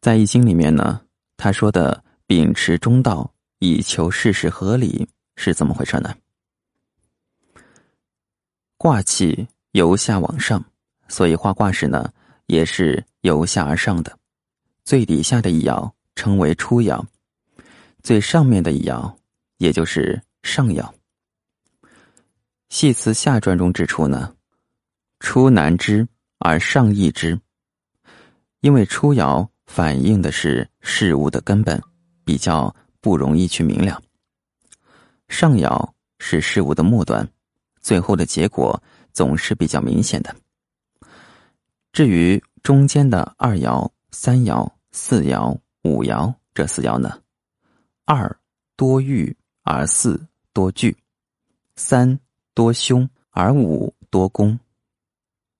在《易经》里面呢，他说的秉持中道，以求事事合理，是怎么回事呢？卦气由下往上，所以画卦时呢，也是由下而上的。最底下的一爻称为初爻，最上面的一爻，也就是上爻。系辞下传中指出呢，初难知而上易知，因为初爻反映的是事物的根本，比较不容易去明了；上爻是事物的末端。最后的结果总是比较明显的。至于中间的二爻、三爻、四爻、五爻这四爻呢，二多欲而四多惧，三多凶而五多攻。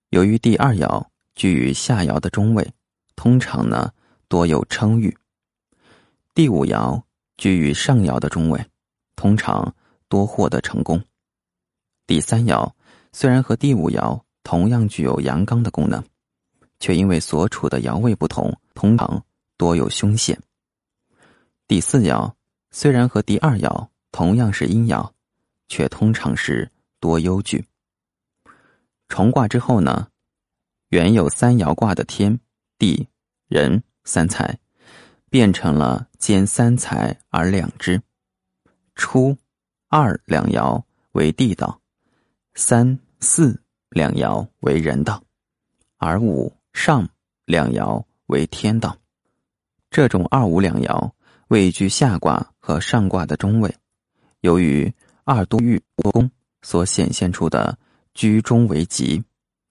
由于第二爻居于下爻的中位，通常呢多有称誉；第五爻居于上爻的中位，通常多获得成功。第三爻虽然和第五爻同样具有阳刚的功能，却因为所处的爻位不同，通常多有凶险。第四爻虽然和第二爻同样是阴爻，却通常是多忧惧。重卦之后呢，原有三爻卦的天地人三才，变成了兼三才而两之，初二两爻为地道。三四两爻为人道，而五上两爻为天道。这种二五两爻位居下卦和上卦的中位，由于二多欲多攻所显现出的居中为吉，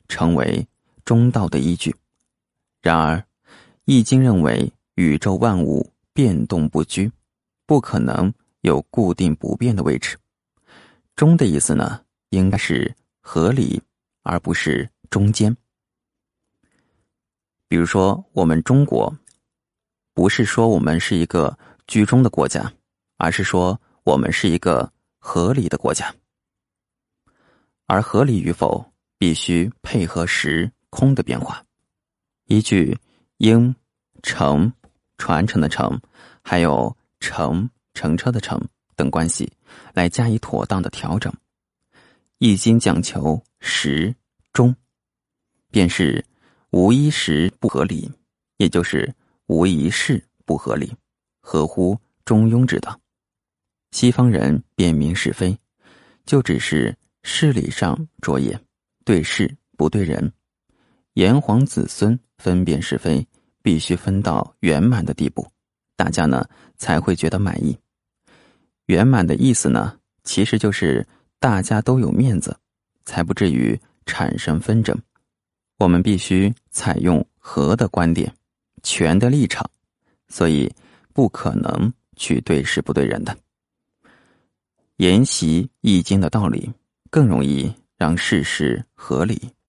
成为中道的依据。然而，《易经》认为宇宙万物变动不居，不可能有固定不变的位置。中的意思呢？应该是合理，而不是中间。比如说，我们中国，不是说我们是一个居中的国家，而是说我们是一个合理的国家。而合理与否，必须配合时空的变化，依据应、承、传承的承，还有乘、乘车的乘等关系，来加以妥当的调整。易经讲求时中，便是无一时不合理，也就是无一事不合理，合乎中庸之道。西方人辨明是非，就只是事理上着眼，对事不对人。炎黄子孙分辨是非，必须分到圆满的地步，大家呢才会觉得满意。圆满的意思呢，其实就是。大家都有面子，才不至于产生纷争。我们必须采用和的观点、权的立场，所以不可能去对事不对人的。研习易经的道理，更容易让事事合理。